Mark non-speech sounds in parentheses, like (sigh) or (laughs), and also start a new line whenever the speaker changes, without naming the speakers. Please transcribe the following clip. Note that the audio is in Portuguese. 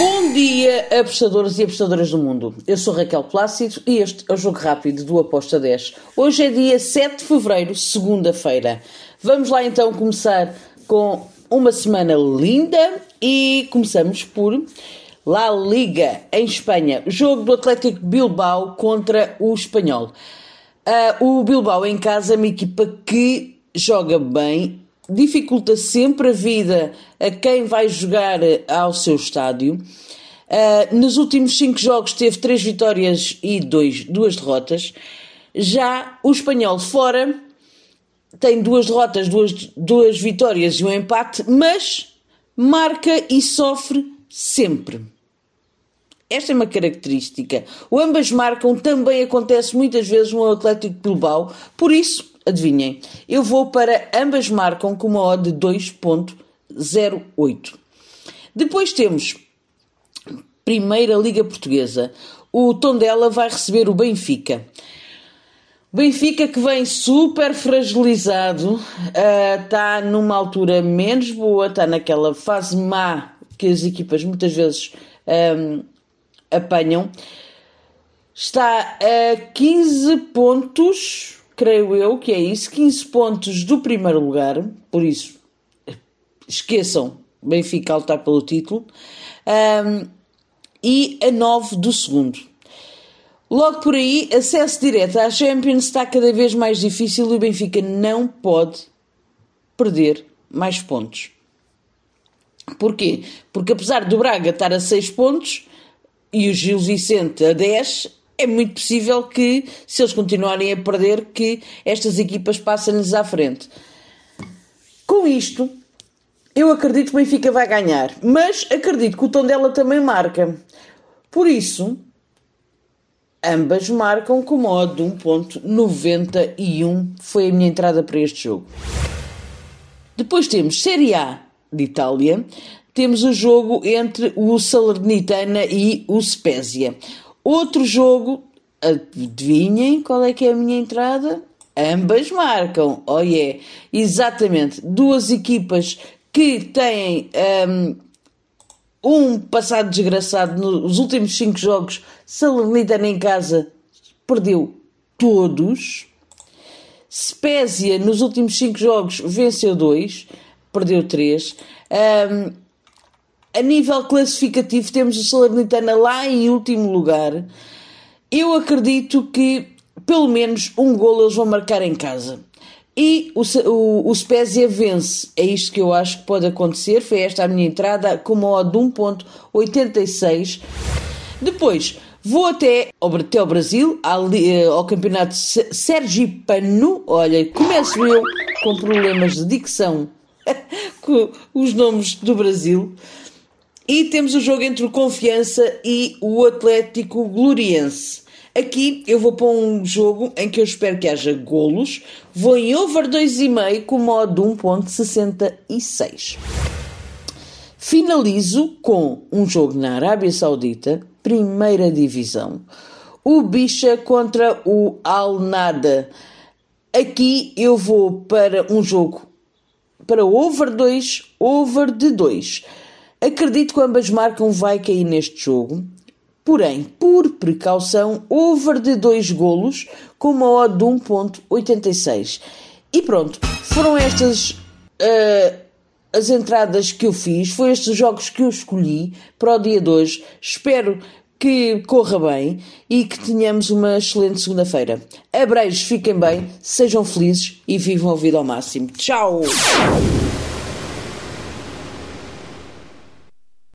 Bom dia, apostadores e apostadoras do mundo. Eu sou Raquel Plácido e este é o Jogo Rápido do Aposta 10. Hoje é dia 7 de fevereiro, segunda-feira. Vamos lá então começar com uma semana linda e começamos por La Liga em Espanha. Jogo do Atlético Bilbao contra o Espanhol. Uh, o Bilbao em casa é uma equipa que joga bem, dificulta sempre a vida a quem vai jogar ao seu estádio. Uh, nos últimos cinco jogos teve três vitórias e dois, duas derrotas. Já o espanhol fora tem duas derrotas, duas, duas vitórias e um empate, mas marca e sofre sempre. Esta é uma característica. O ambas marcam também acontece muitas vezes no Atlético Bilbao, por isso, adivinhem, eu vou para ambas marcam com uma odd de 2.08. Depois temos Primeira Liga Portuguesa. O Tondela vai receber o Benfica. Benfica que vem super fragilizado, está uh, numa altura menos boa, está naquela fase má que as equipas muitas vezes um, apanham. Está a 15 pontos, creio eu que é isso, 15 pontos do primeiro lugar, por isso esqueçam Benfica a lutar pelo título, um, e a 9 do segundo. Logo por aí, acesso direto à Champions está cada vez mais difícil e o Benfica não pode perder mais pontos. Porquê? Porque apesar do Braga estar a 6 pontos e o Gil Vicente a 10, é muito possível que, se eles continuarem a perder, que estas equipas passem-lhes à frente. Com isto, eu acredito que o Benfica vai ganhar, mas acredito que o Tondela também marca. Por isso, Ambas marcam com modo de 1.91, foi a minha entrada para este jogo. Depois temos Série A de Itália, temos o jogo entre o Salernitana e o Spezia. Outro jogo, adivinhem qual é que é a minha entrada? Ambas marcam, oh yeah, exatamente, duas equipas que têm um, um passado desgraçado nos últimos cinco jogos. Salernitana em casa perdeu todos. Spezia nos últimos cinco jogos venceu dois, perdeu três. Um, a nível classificativo temos o Salernitana lá em último lugar. Eu acredito que pelo menos um golo eles vão marcar em casa. E o, o, o Spezia vence. É isto que eu acho que pode acontecer. Foi esta a minha entrada com uma odd de 1.86. Depois, vou até, até ao Brasil, ao, eh, ao campeonato Sergipano. Olha, começo eu com problemas de dicção (laughs) com os nomes do Brasil. E temos o jogo entre o Confiança e o Atlético Gloriense. Aqui eu vou para um jogo em que eu espero que haja golos. Vou em over 2,5 com modo 1.66. Finalizo com um jogo na Arábia Saudita, primeira divisão. O Bicha contra o Al Nada. Aqui eu vou para um jogo para over 2, over de 2. Acredito que ambas marcam vai cair neste jogo. Porém, por precaução, over de dois golos com uma odd de 1.86. E pronto, foram estas uh, as entradas que eu fiz, foram estes os jogos que eu escolhi para o dia de hoje. Espero que corra bem e que tenhamos uma excelente segunda-feira. Abreijos, fiquem bem, sejam felizes e vivam a vida ao máximo. Tchau!